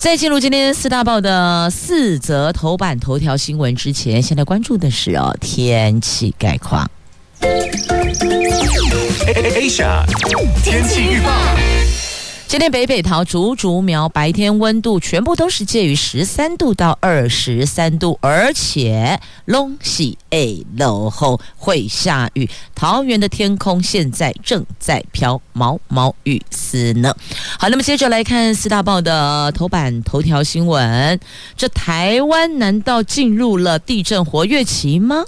在进入今天四大报的四则头版头条新闻之前，现在关注的是哦天气概况。Asia 天气预报。今天北北桃竹竹苗白天温度全部都是介于十三度到二十三度，而且拢是会落后会下雨。桃园的天空现在正在飘毛毛雨丝呢。好，那么接着来看四大报的头版头条新闻。这台湾难道进入了地震活跃期吗？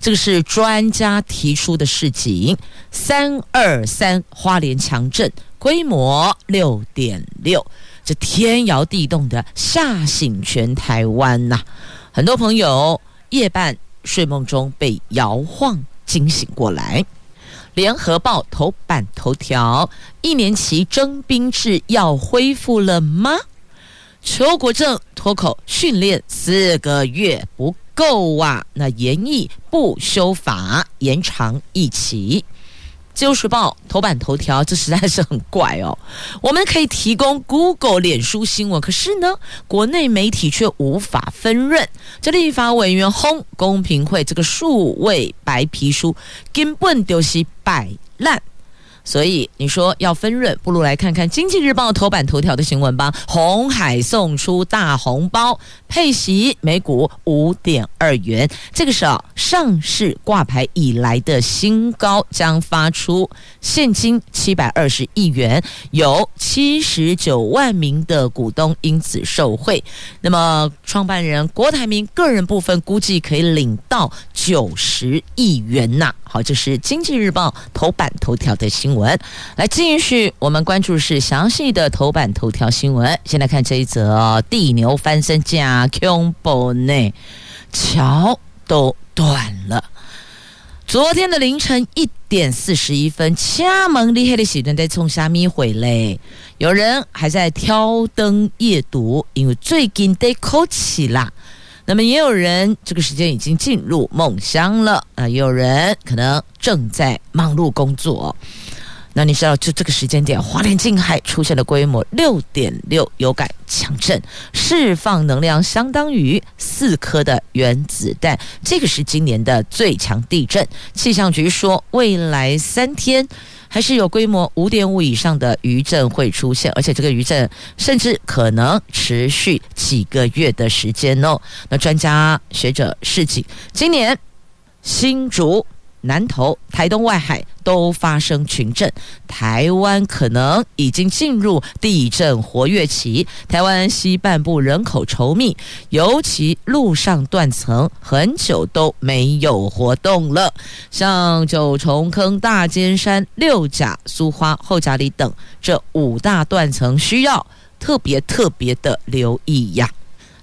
这个是专家提出的事情。三二三花莲强震。规模六点六，这天摇地动的吓醒全台湾呐！很多朋友夜半睡梦中被摇晃惊醒过来。联合报头版头条：一年期征兵制要恢复了吗？邱国正脱口训练四个月不够啊！那研议不修法，延长一期。《自由时报》头版头条，这实在是很怪哦。我们可以提供 Google、脸书新闻，可是呢，国内媒体却无法分润。这立法委员轰公平会这个数位白皮书，根本就是摆烂。所以你说要分润，不如来看看《经济日报》头版头条的新闻吧。红海送出大红包，配息每股五点二元，这个是上市挂牌以来的新高，将发出现金七百二十亿元，有七十九万名的股东因此受惠。那么创办人郭台铭个人部分估计可以领到九十亿元呐。好，这是《经济日报》头版头条的新闻。来，继续我们关注是详细的头版头条新闻。先来看这一则：地牛翻身加恐怖呢，桥都断了。昨天的凌晨一点四十一分，掐门厉害的喜人在冲虾米回来，有人还在挑灯夜读，因为最近得考起啦。那么也有人这个时间已经进入梦乡了啊，也有人可能正在忙碌工作。那你知道，就这个时间点，华莲近海出现了规模六点六有感强震，释放能量相当于四颗的原子弹。这个是今年的最强地震。气象局说，未来三天。还是有规模五点五以上的余震会出现，而且这个余震甚至可能持续几个月的时间哦。那专家学者示警，今年新竹。南投、台东外海都发生群震，台湾可能已经进入地震活跃期。台湾西半部人口稠密，尤其陆上断层很久都没有活动了，像九重坑、大尖山、六甲、苏花、后甲里等这五大断层，需要特别特别的留意呀。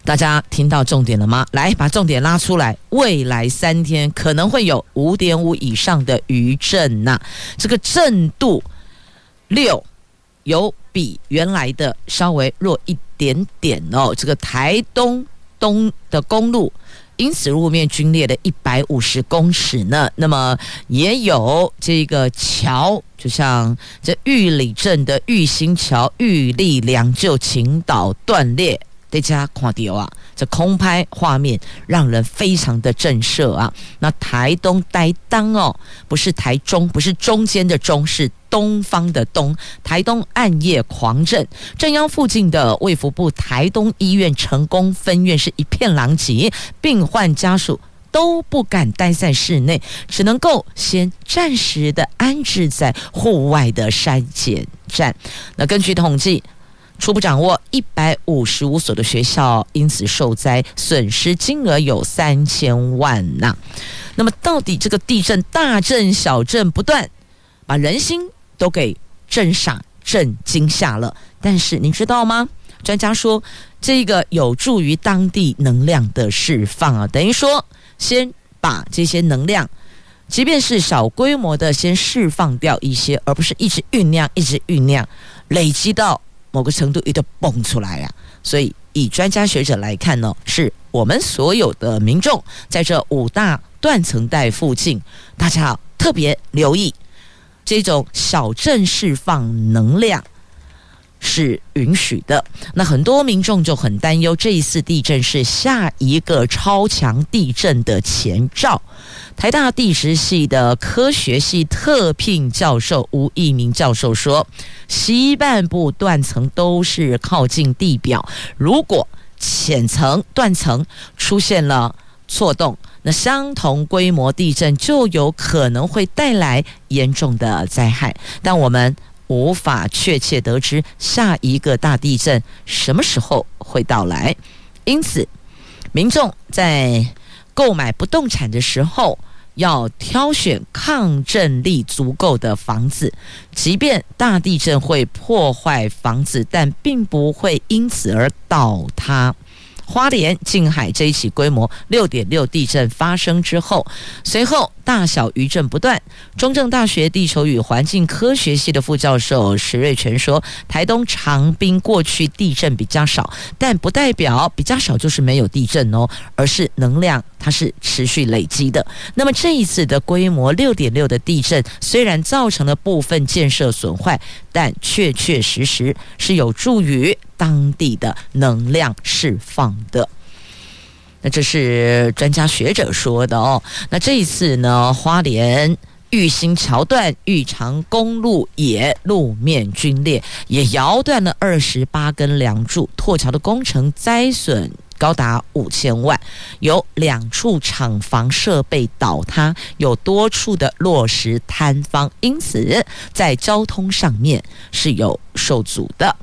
大家听到重点了吗？来，把重点拉出来。未来三天可能会有五点五以上的余震呐，这个震度六有比原来的稍微弱一点点哦。这个台东东的公路因此路面龟裂了一百五十公尺呢。那么也有这个桥，就像这玉里镇的玉兴桥、玉立梁就倾倒断裂。大家看到啊，这空拍画面让人非常的震慑啊！那台东呆当哦，不是台中，不是中间的中，是东方的东。台东暗夜狂震，震央附近的卫福部台东医院成功分院是一片狼藉，病患家属都不敢待在室内，只能够先暂时的安置在户外的筛检站。那根据统计。初步掌握，一百五十五所的学校因此受灾，损失金额有三千万呐。那么，到底这个地震大震小震不断，把人心都给震傻、震惊吓了。但是，你知道吗？专家说，这个有助于当地能量的释放啊，等于说先把这些能量，即便是小规模的，先释放掉一些，而不是一直酝酿，一直酝酿，累积到某个程度，一定蹦出来呀、啊。所以，以专家学者来看呢，是我们所有的民众在这五大断层带附近，大家要特别留意这种小镇释放能量。是允许的。那很多民众就很担忧，这一次地震是下一个超强地震的前兆。台大地质系的科学系特聘教授吴益民教授说，西半部断层都是靠近地表，如果浅层断层出现了错动，那相同规模地震就有可能会带来严重的灾害。但我们。无法确切得知下一个大地震什么时候会到来，因此，民众在购买不动产的时候要挑选抗震力足够的房子。即便大地震会破坏房子，但并不会因此而倒塌。花莲近海这一起规模六点六地震发生之后，随后大小余震不断。中正大学地球与环境科学系的副教授石瑞全说：“台东长滨过去地震比较少，但不代表比较少就是没有地震哦，而是能量它是持续累积的。那么这一次的规模六点六的地震，虽然造成了部分建设损坏，但确确实实是有助于。”当地的能量释放的，那这是专家学者说的哦。那这一次呢，花莲玉兴桥段玉长公路也路面龟裂，也摇断了二十八根梁柱，拓桥的工程灾损高达五千万，有两处厂房设备倒塌，有多处的落石坍方，因此在交通上面是有受阻的。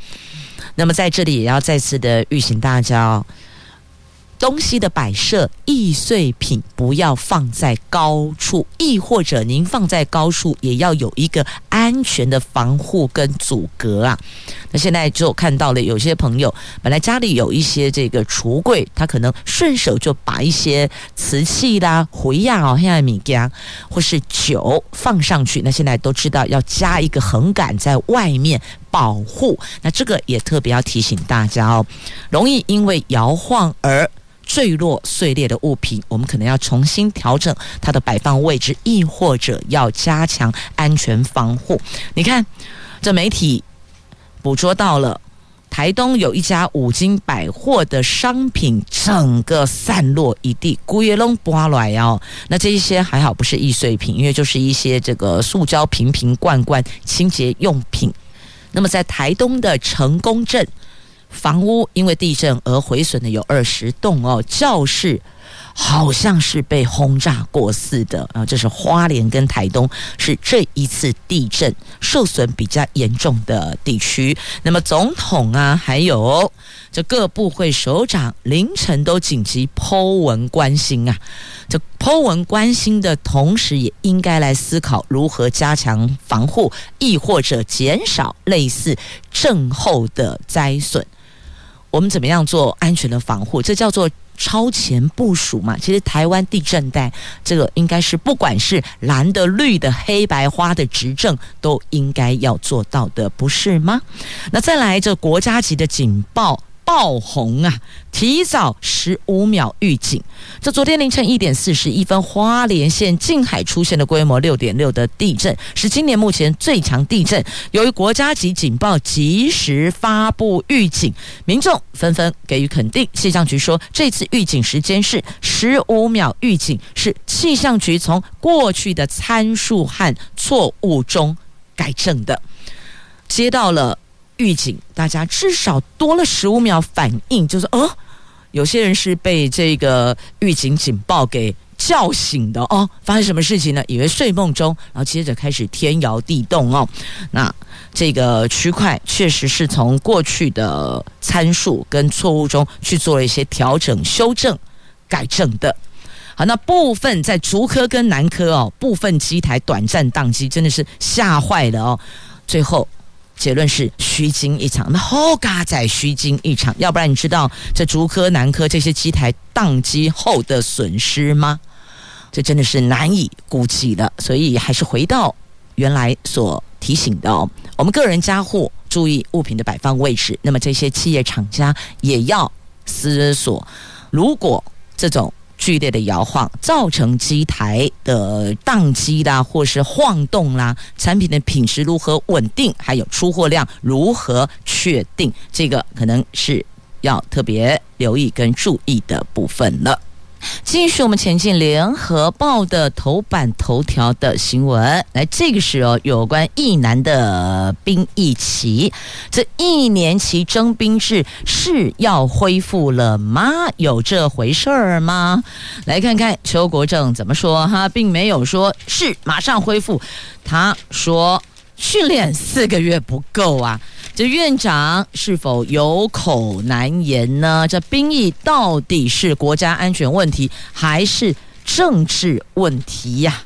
那么在这里也要再次的预请大家哦，东西的摆设、易碎品不要放在高处，亦或者您放在高处也要有一个安全的防护跟阻隔啊。那现在就看到了有些朋友本来家里有一些这个橱柜，他可能顺手就把一些瓷器啦、灰呀哦、黑米家或是酒放上去，那现在都知道要加一个横杆在外面。保护，那这个也特别要提醒大家哦，容易因为摇晃而坠落碎裂的物品，我们可能要重新调整它的摆放位置，亦或者要加强安全防护。你看，这媒体捕捉到了台东有一家五金百货的商品整个散落一地，古叶龙刮来哦。那这一些还好不是易碎品，因为就是一些这个塑胶瓶瓶罐罐清洁用品。那么，在台东的成功镇，房屋因为地震而毁损的有二十栋哦，教室好像是被轰炸过似的啊！这是花莲跟台东是这一次地震受损比较严重的地区。那么，总统啊，还有这各部会首长凌晨都紧急剖文关心啊。这剖文关心的同时，也应该来思考如何加强防护，亦或者减少类似震后的灾损。我们怎么样做安全的防护？这叫做超前部署嘛。其实台湾地震带这个应该是不管是蓝的、绿的、黑白花的执政都应该要做到的，不是吗？那再来这国家级的警报。爆红啊！提早十五秒预警。这昨天凌晨一点四十一分，花莲县近海出现的规模六点六的地震，是今年目前最强地震。由于国家级警报及时发布预警，民众纷纷给予肯定。气象局说，这次预警时间是十五秒预警，是气象局从过去的参数和错误中改正的。接到了。预警，大家至少多了十五秒反应，就是哦，有些人是被这个预警警报给叫醒的哦。发生什么事情呢？以为睡梦中，然后接着开始天摇地动哦。那这个区块确实是从过去的参数跟错误中去做了一些调整、修正、改正的。好，那部分在竹科跟南科哦，部分机台短暂宕机，真的是吓坏了哦。最后。结论是虚惊一场，那好嘎仔虚惊一场，要不然你知道这竹科、南科这些机台宕机后的损失吗？这真的是难以估计的，所以还是回到原来所提醒的哦，我们个人家户注意物品的摆放位置，那么这些企业厂家也要思索，如果这种。剧烈的摇晃造成机台的宕机啦，或是晃动啦，产品的品质如何稳定，还有出货量如何确定，这个可能是要特别留意跟注意的部分了。继续，我们前进联合报的头版头条的新闻。来，这个是哦，有关一男的兵役期，这一年期征兵制是要恢复了吗？有这回事儿吗？来看看邱国正怎么说哈，并没有说是马上恢复，他说训练四个月不够啊。这院长是否有口难言呢？这兵役到底是国家安全问题还是政治问题呀？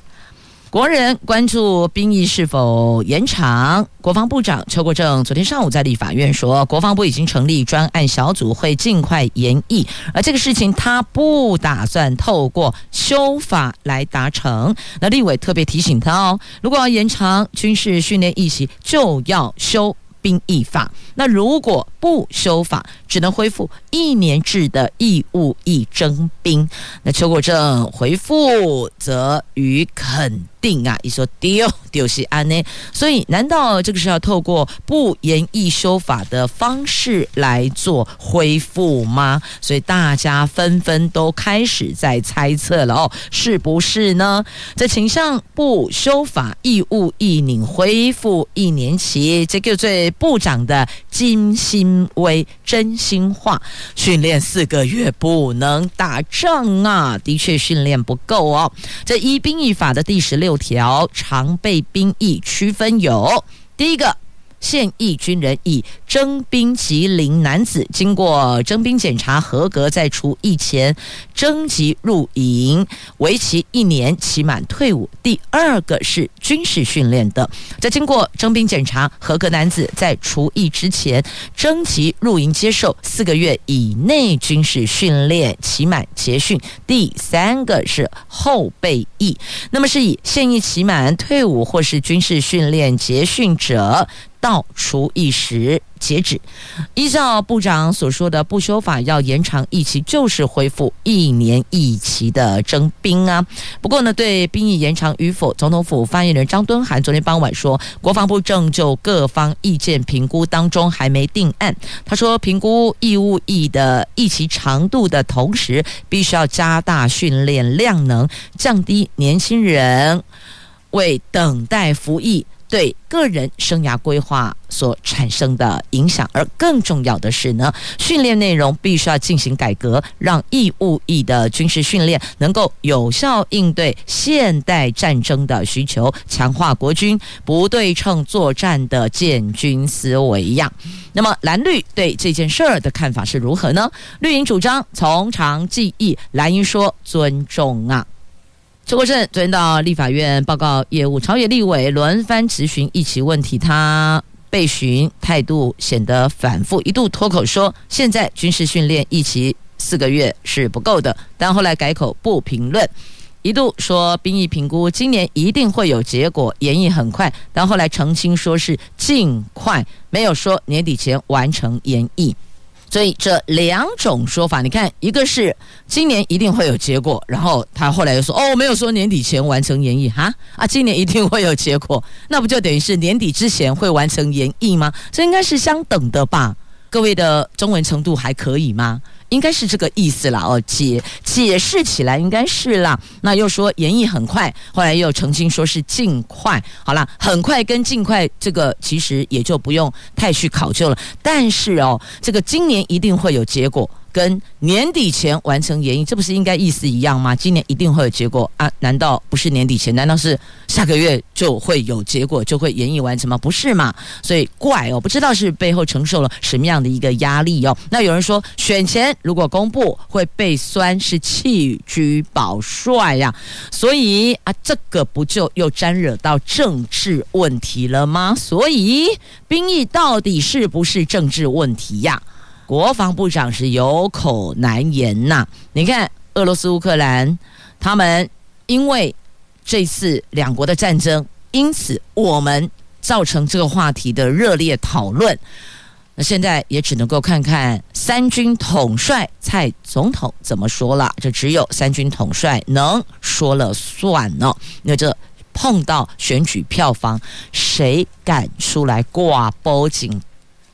国人关注兵役是否延长。国防部长邱国正昨天上午在立法院说，国防部已经成立专案小组，会尽快延役，而这个事情他不打算透过修法来达成。那立委特别提醒他哦，如果要延长军事训练役期，就要修。兵役法，那如果不修法，只能恢复一年制的义务役征兵。那邱国正回复则予肯定啊，一说丢丢是安呢，所以难道这个是要透过不延役修法的方式来做恢复吗？所以大家纷纷都开始在猜测了哦，是不是呢？在倾向不修法义务役领恢复一年期，这个最。部长的精心因为真心话，训练四个月不能打仗啊！的确训练不够哦。这一兵役法的第十六条，常备兵役区分有第一个。现役军人以征兵及龄男子，经过征兵检查合格，在除役前征集入营，为期一年，期满退伍。第二个是军事训练的，在经过征兵检查合格男子，在除役之前征集入营，接受四个月以内军事训练，期满结训。第三个是后备役，那么是以现役期满退伍或是军事训练结训者。到除役时截止，依照部长所说的不修法要延长役期，就是恢复一年役期的征兵啊。不过呢，对兵役延长与否，总统府发言人张敦涵昨天傍晚说，国防部正就各方意见评估当中，还没定案。他说，评估义务役的役期长度的同时，必须要加大训练量能，降低年轻人为等待服役。对个人生涯规划所产生的影响，而更重要的是呢，训练内容必须要进行改革，让义务役的军事训练能够有效应对现代战争的需求，强化国军不对称作战的建军思维样。那么蓝绿对这件事儿的看法是如何呢？绿营主张从长计议，蓝营说尊重啊。邱国正昨天到立法院报告业务，朝野立委轮番质询役期问题，他被询态度显得反复，一度脱口说现在军事训练役期四个月是不够的，但后来改口不评论，一度说兵役评估今年一定会有结果，延役很快，但后来澄清说是尽快，没有说年底前完成延役。所以这两种说法，你看，一个是今年一定会有结果，然后他后来又说，哦，没有说年底前完成研议哈啊，今年一定会有结果，那不就等于是年底之前会完成研议吗？这应该是相等的吧？各位的中文程度还可以吗？应该是这个意思了，哦，解解释起来应该是啦。那又说演绎很快，后来又澄清说是尽快。好啦，很快跟尽快这个其实也就不用太去考究了。但是哦，这个今年一定会有结果。跟年底前完成研议，这不是应该意思一样吗？今年一定会有结果啊？难道不是年底前？难道是下个月就会有结果，就会研议完成吗？不是嘛？所以怪哦，不知道是背后承受了什么样的一个压力哦。那有人说，选前如果公布会被酸是弃车保帅呀，所以啊，这个不就又沾惹到政治问题了吗？所以兵役到底是不是政治问题呀？国防部长是有口难言呐、你看，俄罗斯乌克兰，他们因为这次两国的战争，因此我们造成这个话题的热烈讨论。那现在也只能够看看三军统帅蔡总统怎么说了。这只有三军统帅能说了算呢。那这碰到选举票房，谁敢出来挂保证？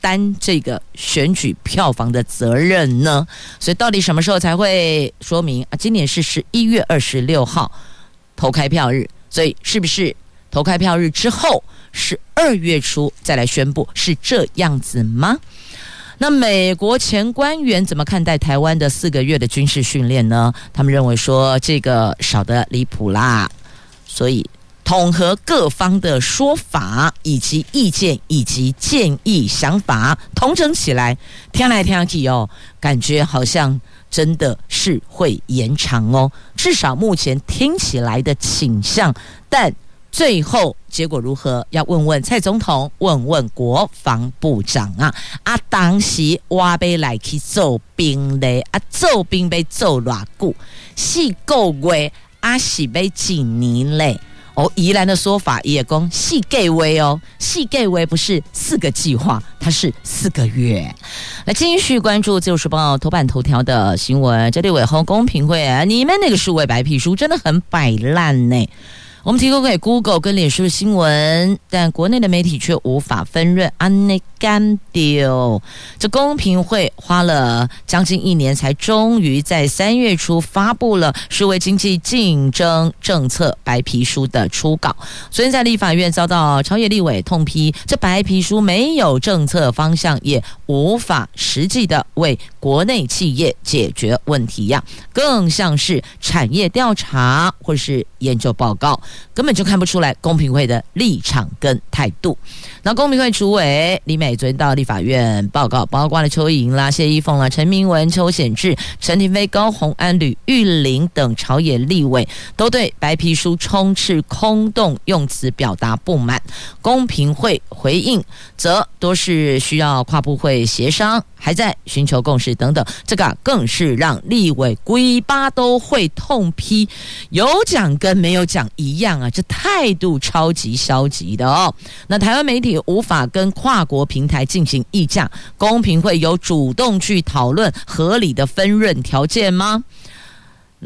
担这个选举票房的责任呢？所以到底什么时候才会说明啊？今年是十一月二十六号投开票日，所以是不是投开票日之后十二月初再来宣布？是这样子吗？那美国前官员怎么看待台湾的四个月的军事训练呢？他们认为说这个少得离谱啦，所以。统合各方的说法以及意见以及建议想法，统整起来，听来听去哦，感觉好像真的是会延长哦。至少目前听起来的倾向，但最后结果如何，要问问蔡总统，问问国防部长啊。啊，当时我被来去做兵嘞啊，做兵被做偌久，四个月啊，是被几年嘞？哦，宜兰的说法也讲四个月哦，四个月不是四个计划，它是四个月。来继续关注《自由时报》头版头条的新闻，这里尾后公平会，你们那个数位白皮书真的很摆烂呢。我们提供给 Google 跟脸书的新闻，但国内的媒体却无法分润。安内干丢，这公平会花了将近一年，才终于在三月初发布了数位经济竞争政策白皮书的初稿。昨天在立法院遭到朝野立委痛批，这白皮书没有政策方向，也无法实际的为国内企业解决问题呀，更像是产业调查或是研究报告。根本就看不出来公平会的立场跟态度。那公平会主委李美昨天到立法院报告，包括了邱莹啦、谢依凤啦、陈明文、邱显志、陈亭妃、高虹安、吕玉玲等朝野立委，都对白皮书充斥空洞用词表达不满。公平会回应则多是需要跨部会协商。还在寻求共识等等，这个更是让立委龟巴都会痛批，有讲跟没有讲一样啊！这态度超级消极的哦。那台湾媒体无法跟跨国平台进行议价，公平会有主动去讨论合理的分润条件吗？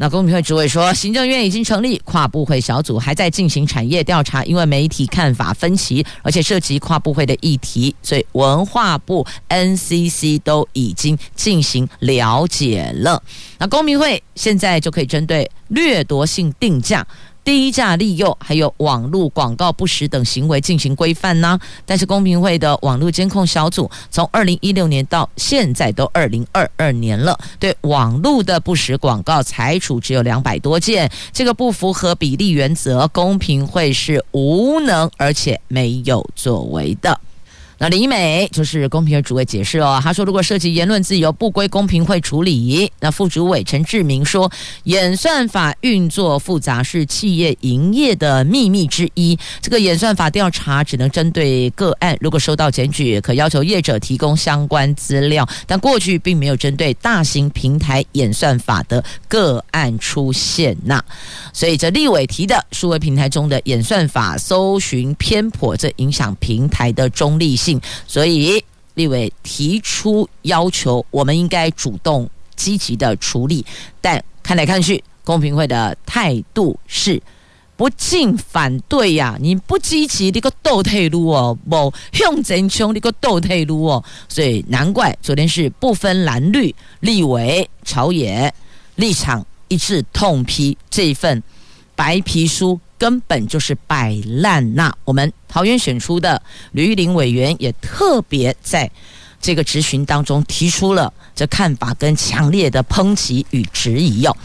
那公民会主委说，行政院已经成立跨部会小组，还在进行产业调查。因为媒体看法分歧，而且涉及跨部会的议题，所以文化部、NCC 都已经进行了解了。那公民会现在就可以针对掠夺性定价。低价利诱，还有网络广告不实等行为进行规范呢。但是公平会的网络监控小组从二零一六年到现在都二零二二年了，对网络的不实广告裁处只有两百多件，这个不符合比例原则，公平会是无能而且没有作为的。那李美就是公平会主委解释哦，他说如果涉及言论自由，不归公平会处理。那副主委陈志明说，演算法运作复杂是企业营业的秘密之一。这个演算法调查只能针对个案，如果收到检举，可要求业者提供相关资料。但过去并没有针对大型平台演算法的个案出现呐。所以这立委提的数位平台中的演算法搜寻偏颇，这影响平台的中立性。所以，立委提出要求，我们应该主动积极的处理。但看来看去，公平会的态度是不进反对呀、你不积极，你个倒退路哦，不向前冲，你个倒退路哦。所以难怪昨天是不分蓝绿，立委朝野立场一致，痛批这份白皮书。根本就是摆烂呐！我们桃园选出的吕玉玲委员也特别在这个质询当中提出了这看法跟强烈的抨击与质疑哟。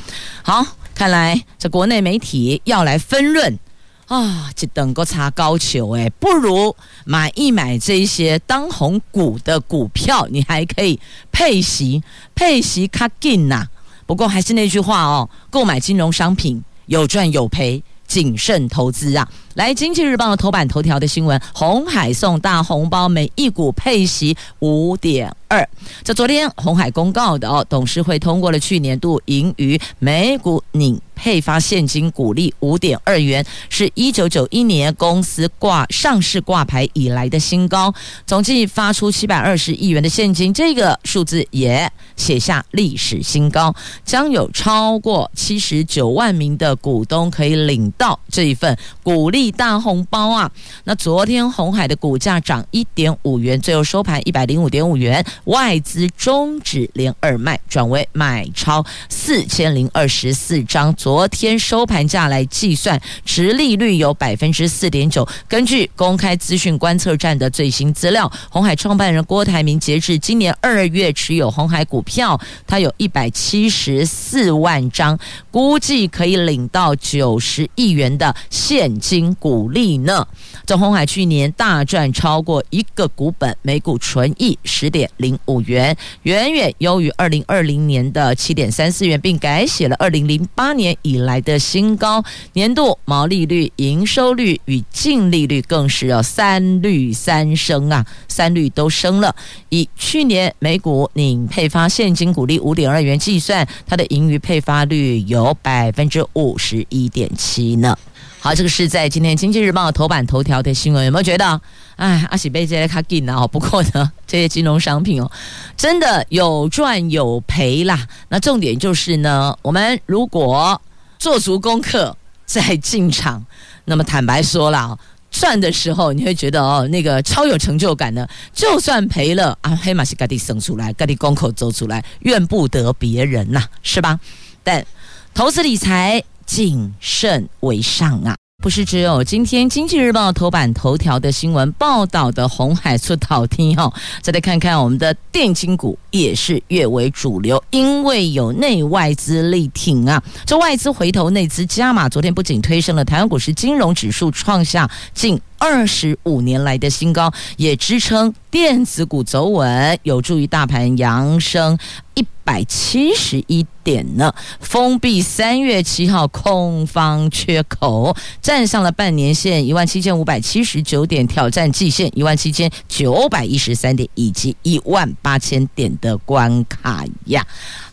好，看来这国内媒体要来分论啊，这等个差高球哎，不如买一买这些当红股的股票，你还可以配息，配息卡紧呐。不过还是那句话哦，购买金融商品有赚有赔，谨慎投资啊。来，《经济日报》的头版头条的新闻：红海送大红包，每一股配息五点二。这昨天红海公告的哦，董事会通过了去年度盈余每股拟配发现金股利五点二元，是一九九一年公司挂上市挂牌以来的新高，总计发出七百二十亿元的现金，这个数字也写下历史新高，将有超过七十九万名的股东可以领到这一份股利。大红包啊！那昨天红海的股价涨一点五元，最后收盘一百零五点五元。外资终止连二卖，转为买超四千零二十四张。昨天收盘价来计算，殖利率有百分之四点九。根据公开资讯观测站的最新资料，红海创办人郭台铭截至今年二月持有红海股票，他有一百七十四万张，估计可以领到九十亿元的现金。股利呢？这鸿海去年大赚超过一个股本，每股纯益十点零五元，远远优于二零二零年的七点三四元，并改写了二零零八年以来的新高。年度毛利率、营收率与净利率更是要三率三升啊，三率都升了。以去年每股拟配发现金股利五点二元计算，它的盈余配发率有百分之五十一点七呢。好，这个是在今天《经济日报》头版头条的新闻，有没有觉得？哎，阿喜被这些卡紧了哦。不过呢，这些金融商品哦，真的有赚有赔啦。那重点就是呢，我们如果做足功课再进场，那么坦白说了，赚的时候你会觉得哦，那个超有成就感的。就算赔了啊，黑马是赶紧生出来，赶紧功课走出来，怨不得别人呐，是吧？但投资理财。谨慎为上啊！不是只有今天《经济日报》头版头条的新闻报道的红海出头天哦，再来看看我们的电金股也是越为主流，因为有内外资力挺啊！这外资回头内资加码，昨天不仅推升了台湾股市金融指数创下近二十五年来的新高，也支撑电子股走稳，有助于大盘扬升一百七十一点呢，封闭三月七号空方缺口，站上了半年线一万七千五百七十九点，挑战季线一万七千九百一十三点以及一万八千点的关卡呀。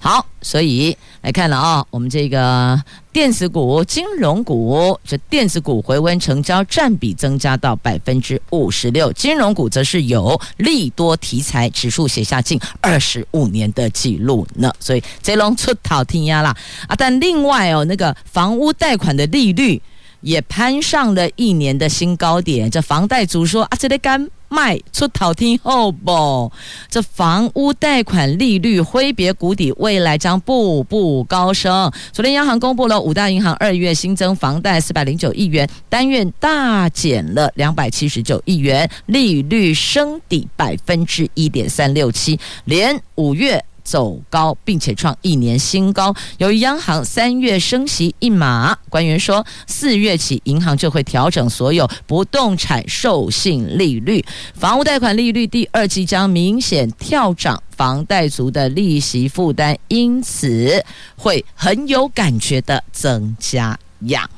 好，所以来看了啊，我们这个电子股、金融股，这电子股回温成交占比增加到百分之五十六，金融股则是有利多题材，指数写下近二十五年的记录呢。所以这龙出头天呀啦啊！但另外哦，那个房屋贷款的利率也攀上了一年的新高点，这房贷族说啊，这得干。卖出头天后不？这房屋贷款利率挥别谷底，未来将步步高升。昨天央行公布了五大银行二月新增房贷四百零九亿元，单月大减了两百七十九亿元，利率升抵百分之一点三六七，连五月。走高，并且创一年新高。由于央行三月升息一码，官员说四月起银行就会调整所有不动产授信利率，房屋贷款利率第二季将明显跳涨，房贷族的利息负担因此会很有感觉的增加呀。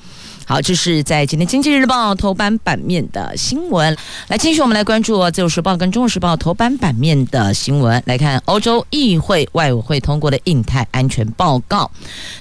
好，这是在今天《经济日报》头版版面的新闻。来，继续我们来关注《自由时报》跟《中国时报》头版版面的新闻。来看欧洲议会外委会通过的印太安全报告。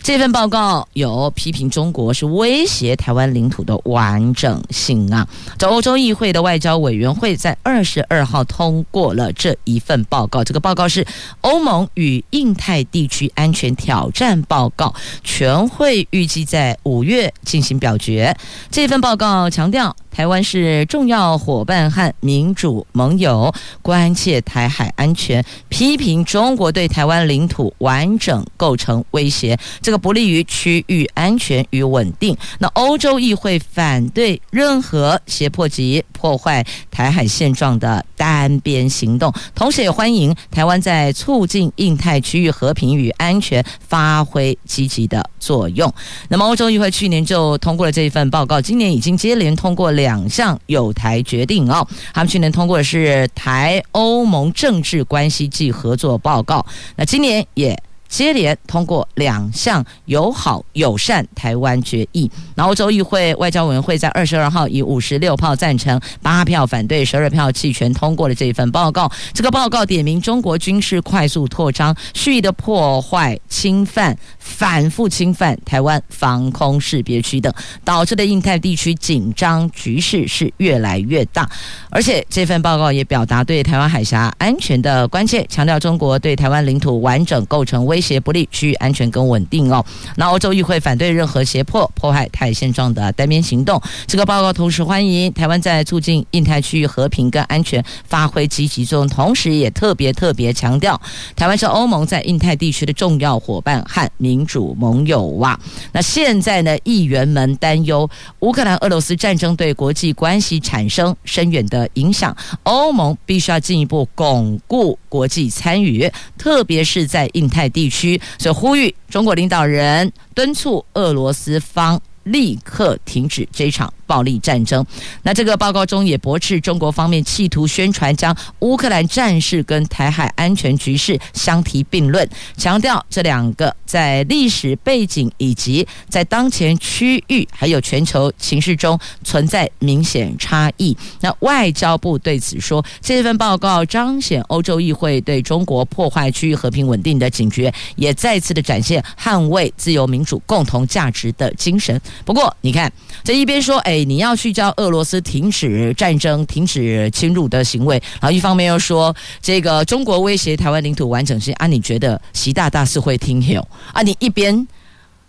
这份报告有批评中国是威胁台湾领土的完整性啊。这欧洲议会的外交委员会在二十二号通过了这一份报告。这个报告是欧盟与印太地区安全挑战报告。全会预计在五月进行表。表决。这份报告强调，台湾是重要伙伴和民主盟友，关切台海安全，批评中国对台湾领土完整构成威胁，这个不利于区域安全与稳定。那欧洲议会反对任何胁迫及破坏台海现状的单边行动，同时也欢迎台湾在促进印太区域和平与安全发挥积极的作用。那么，欧洲议会去年就通过过了这一份报告，今年已经接连通过两项有台决定哦。他们去年通过的是台欧盟政治关系暨合作报告，那今年也。接连通过两项友好友善台湾决议，那欧洲议会外交委员会在二十二号以五十六票赞成、八票反对、十二票弃权通过了这一份报告。这个报告点名中国军事快速扩张、蓄意的破坏、侵犯、反复侵犯台湾防空识别区等，导致的印太地区紧张局势是越来越大。而且这份报告也表达对台湾海峡安全的关切，强调中国对台湾领土完整构成威。协不利区域安全跟稳定哦。那欧洲议会反对任何胁迫、破坏台现状的单边行动。这个报告同时欢迎台湾在促进印太区域和平跟安全发挥积极作用，同时也特别特别强调，台湾是欧盟在印太地区的重要伙伴和民主盟友哇。那现在呢，议员们担忧乌克兰俄罗斯战争对国际关系产生深远的影响，欧盟必须要进一步巩固国际参与，特别是在印太地区。所以呼吁中国领导人敦促俄罗斯方立刻停止这场暴力战争。那这个报告中也驳斥中国方面企图宣传将乌克兰战事跟台海安全局势相提并论，强调这两个在历史背景以及在当前区域还有全球形势中存在明显差异。那外交部对此说，这份报告彰显欧洲议会对中国破坏区域和平稳定的警觉，也再次的展现捍卫自由民主共同价值的精神。不过，你看这一边说，哎。你要去叫俄罗斯停止战争、停止侵入的行为，然后一方面又说这个中国威胁台湾领土完整性啊？你觉得习大大是会听有啊？你一边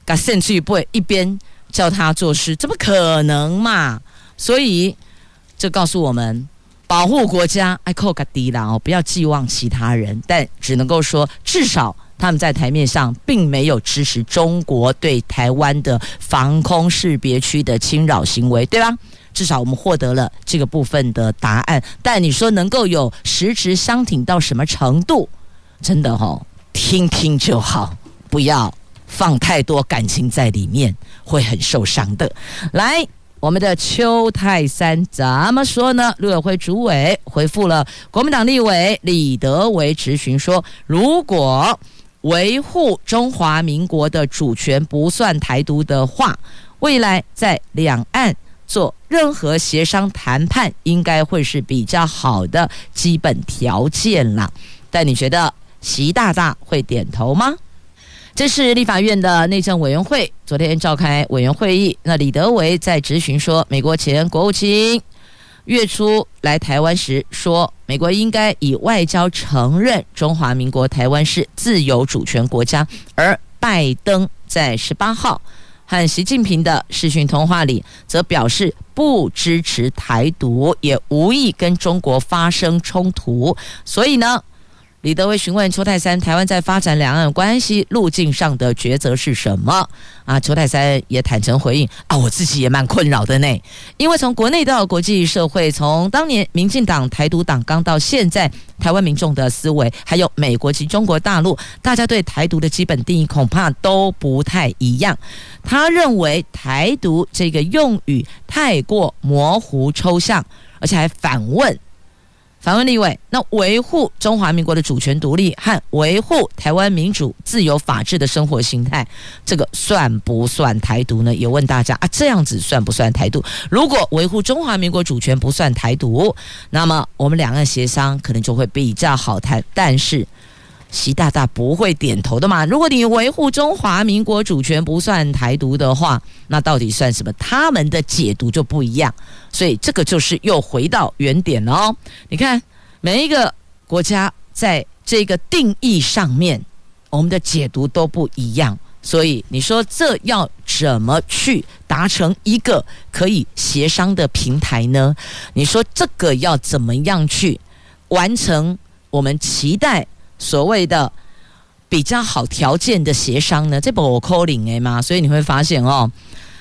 搞甚至不会一边叫他做事，怎么可能嘛？所以这告诉我们，保护国家爱扣个低了哦，不要寄望其他人，但只能够说至少。他们在台面上并没有支持中国对台湾的防空识别区的侵扰行为，对吧？至少我们获得了这个部分的答案。但你说能够有实质相挺到什么程度？真的哦，听听就好，不要放太多感情在里面，会很受伤的。来，我们的邱泰三怎么说呢？陆委会主委回复了国民党立委李德维质询说：“如果。”维护中华民国的主权不算台独的话，未来在两岸做任何协商谈判，应该会是比较好的基本条件了。但你觉得习大大会点头吗？这是立法院的内政委员会昨天召开委员会议，那李德维在质询说，美国前国务卿。月初来台湾时说，美国应该以外交承认中华民国台湾是自由主权国家。而拜登在十八号和习近平的视讯通话里，则表示不支持台独，也无意跟中国发生冲突。所以呢，李德维询问邱泰三，台湾在发展两岸关系路径上的抉择是什么？啊，邱泰三也坦诚回应啊，我自己也蛮困扰的呢，因为从国内到国际社会，从当年民进党台独党纲到现在台湾民众的思维，还有美国及中国大陆，大家对台独的基本定义恐怕都不太一样。他认为台独这个用语太过模糊抽象，而且还反问。反问立委，那维护中华民国的主权独立和维护台湾民主、自由、法治的生活形态，这个算不算台独呢？也问大家啊，这样子算不算台独？如果维护中华民国主权不算台独，那么我们两岸协商可能就会比较好谈。但是。习大大不会点头的嘛？如果你维护中华民国主权不算台独的话，那到底算什么？他们的解读就不一样，所以这个就是又回到原点了。你看，每一个国家在这个定义上面，我们的解读都不一样，所以你说这要怎么去达成一个可以协商的平台呢？你说这个要怎么样去完成我们期待所谓的比较好条件的协商呢？这不我 calling 哎嘛，所以你会发现哦，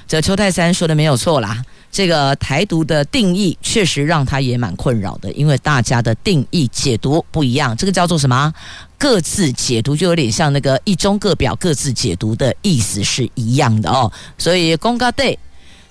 这邱泰三说的没有错啦。这个台独的定义确实让他也蛮困扰的，因为大家的定义解读不一样。这个叫做什么？各自解读，就有点像那个一中各表各自解读的意思是一样的哦。所以公告对。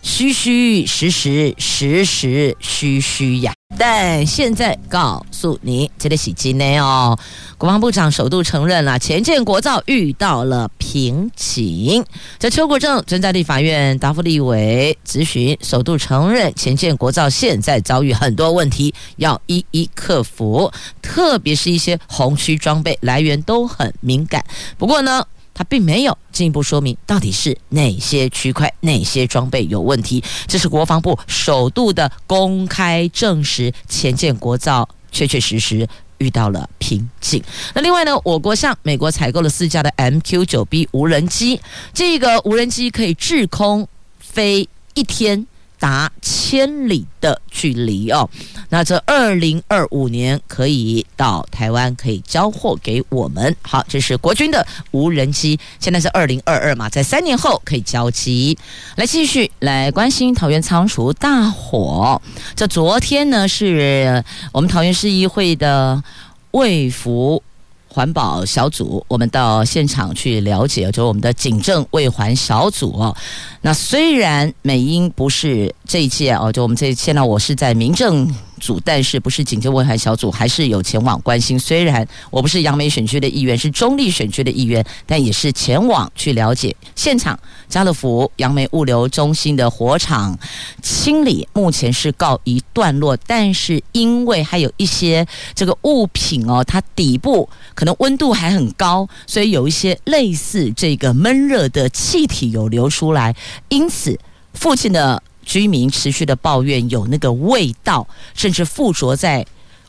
虚虚实实实实虚虚呀！但现在告诉你，这个是真的哦。国防部长首度承认了，前建国造遇到了瓶颈。在邱国正正在立法院答复立委质询，首度承认前建国造现在遭遇很多问题，要一一克服，特别是一些红区装备来源都很敏感。不过呢，他并没有进一步说明到底是哪些区块、哪些装备有问题。这是国防部首度的公开证实，前舰国造确确实实遇到了瓶颈。那另外呢，我国向美国采购了四架的 MQ-9B 无人机，这个无人机可以滞空飞一天。达千里的距离哦，那这二零二五年可以到台湾，可以交货给我们。好，这是国军的无人机，现在是二零二二嘛，在三年后可以交机。来继续来关心桃园仓储大火，这昨天呢是我们桃园市议会的卫福。环保小组，我们到现场去了解，就我们的警政卫环小组。那虽然美英不是这一届哦，就我们这现在我是在民政。组，但是不是警政卫环小组，还是有前往关心。虽然我不是杨梅选区的议员，是中立选区的议员，但也是前往去了解现场。家乐福杨梅物流中心的火场清理目前是告一段落，但是因为还有一些这个物品哦，它底部可能温度还很高，所以有一些类似这个闷热的气体有流出来，因此附近的。居民持续的抱怨有那个味道，甚至附着在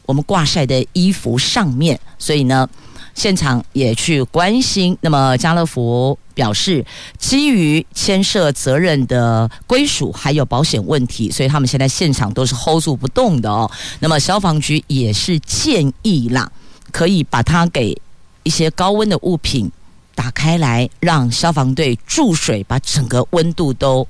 我们挂晒的衣服上面，所以呢，现场也去关心。那么家乐福表示，基于牵涉责任的归属还有保险问题，所以他们现在现场都是 hold 住不动的哦。那么消防局也是建议啦，可以把它给一些高温的物品打开来，让消防队注水，把整个温度都。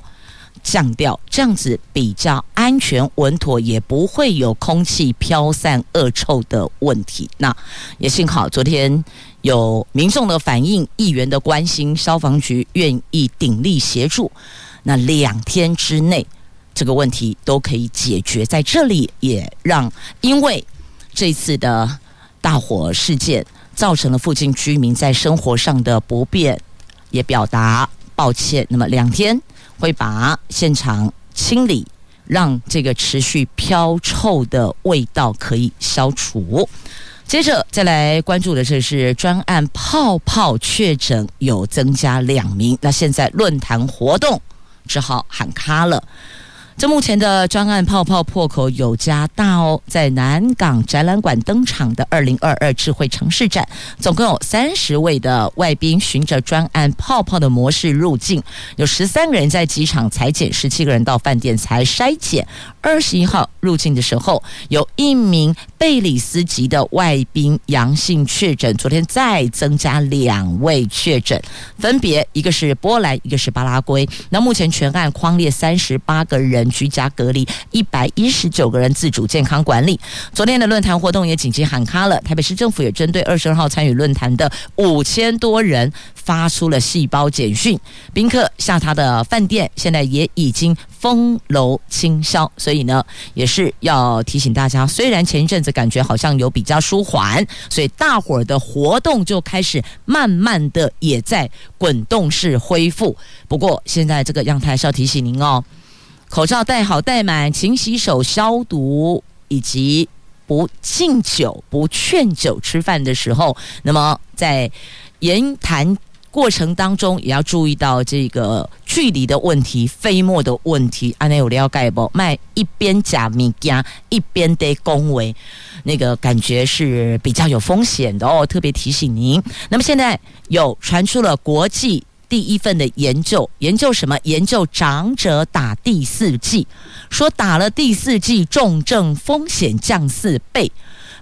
降掉，这样子比较安全稳妥，也不会有空气飘散恶臭的问题。那也幸好昨天有民众的反应，议员的关心，消防局愿意鼎力协助。那两天之内，这个问题都可以解决。在这里也让，因为这次的大火事件造成了附近居民在生活上的不便，也表达抱歉。那么两天。会把现场清理，让这个持续飘臭的味道可以消除。接着再来关注的这是专案泡泡确诊有增加两名，那现在论坛活动只好喊卡了。这目前的专案泡泡破口有加大哦，在南港展览馆登场的二零二二智慧城市展，总共有三十位的外宾循着专案泡泡的模式入境，有十三个人在机场裁剪，十七个人到饭店才筛检。二十一号入境的时候，有一名贝里斯籍的外宾阳性确诊，昨天再增加两位确诊，分别一个是波兰，一个是巴拉圭。那目前全案框列三十八个人。居家隔离一百一十九个人自主健康管理。昨天的论坛活动也紧急喊卡了。台北市政府也针对二十二号参与论坛的五千多人发出了细胞简讯。宾客下榻的饭店现在也已经封楼清消，所以呢，也是要提醒大家，虽然前一阵子感觉好像有比较舒缓，所以大伙儿的活动就开始慢慢的也在滚动式恢复。不过现在这个样态是要提醒您哦。口罩戴好戴满，勤洗手消毒，以及不敬酒、不劝酒吃饭的时候，那么在言谈过程当中也要注意到这个距离的问题、飞沫的问题。安内有了解不？卖一边假米加，一边得恭维，那个感觉是比较有风险的哦。特别提醒您。那么现在有传出了国际。第一份的研究，研究什么？研究长者打第四剂，说打了第四剂重症风险降四倍。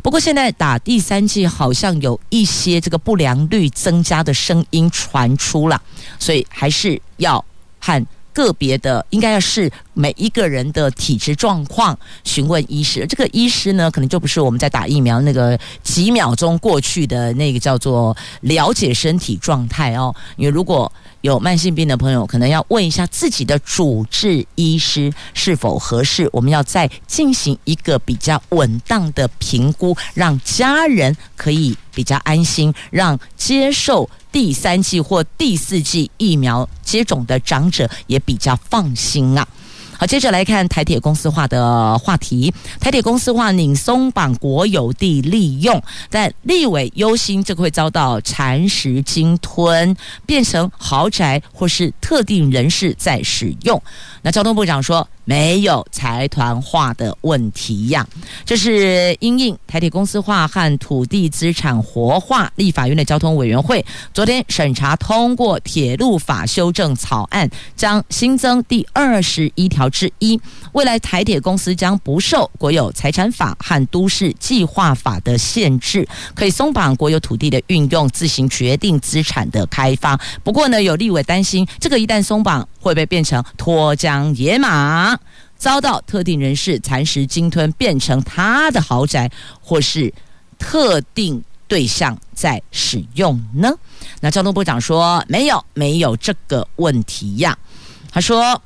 不过现在打第三剂好像有一些这个不良率增加的声音传出了，所以还是要看。个别的应该要视每一个人的体质状况询问医师，这个医师呢，可能就不是我们在打疫苗那个几秒钟过去的那个叫做了解身体状态哦。因为如果有慢性病的朋友，可能要问一下自己的主治医师是否合适，我们要再进行一个比较稳当的评估，让家人可以比较安心，让接受。第三剂或第四剂疫苗接种的长者也比较放心啊。好，接着来看台铁公司化的话题。台铁公司化拧松绑国有地利用，但立委忧心这个会遭到蚕食鲸吞，变成豪宅或是特定人士在使用。那交通部长说没有财团化的问题呀，这是因应台铁公司化和土地资产活化，立法院的交通委员会昨天审查通过铁路法修正草案，将新增第二十一条之一，未来台铁公司将不受国有财产法和都市计划法的限制，可以松绑国有土地的运用，自行决定资产的开发。不过呢，有立委担心，这个一旦松绑，会不会变成脱缰野马，遭到特定人士蚕食鲸吞，变成他的豪宅，或是特定对象在使用呢？那交通部长说没有，没有这个问题呀。他说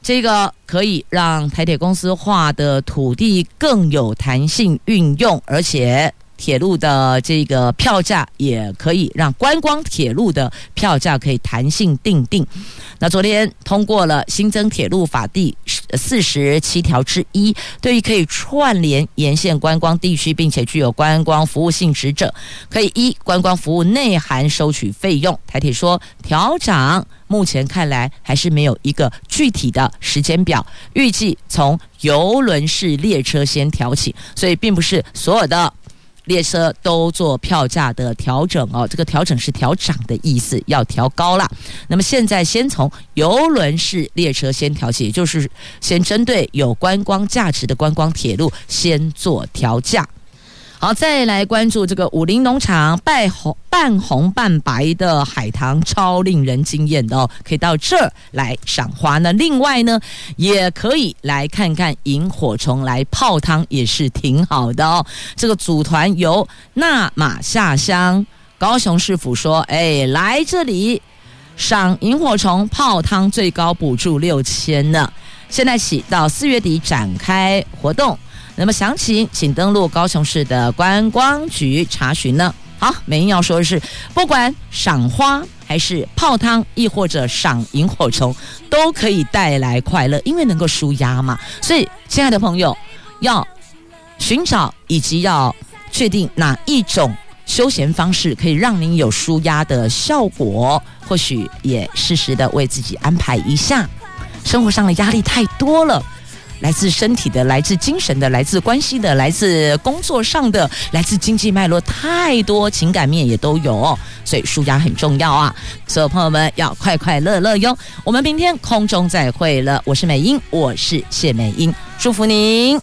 这个可以让台铁公司化的土地更有弹性运用，而且。铁路的这个票价也可以让观光铁路的票价可以弹性定定。那昨天通过了新增铁路法第四十七条之一，对于可以串联沿线观光地区并且具有观光服务性质者，可以依观光服务内涵收取费用。台铁说调涨，目前看来还是没有一个具体的时间表，预计从游轮式列车先调起，所以并不是所有的。列车都做票价的调整哦，这个调整是调涨的意思，要调高了。那么现在先从游轮式列车先调起，也就是先针对有观光价值的观光铁路先做调价。好，再来关注这个武林农场半红半红半白的海棠，超令人惊艳的哦，可以到这儿来赏花。那另外呢，也可以来看看萤火虫来泡汤，也是挺好的哦。这个组团由纳玛下乡高雄市府说，哎，来这里赏萤火虫泡汤，最高补助六千呢。现在起到四月底展开活动。那么详情，请登录高雄市的观光局查询呢。好，美英要说的是，不管赏花还是泡汤，亦或者赏萤火虫，都可以带来快乐，因为能够舒压嘛。所以，亲爱的朋友，要寻找以及要确定哪一种休闲方式可以让您有舒压的效果，或许也适时的为自己安排一下。生活上的压力太多了。来自身体的，来自精神的，来自关系的，来自工作上的，来自经济脉络，太多情感面也都有哦，所以舒压很重要啊！所有朋友们要快快乐乐哟！我们明天空中再会了，我是美英，我是谢美英，祝福您。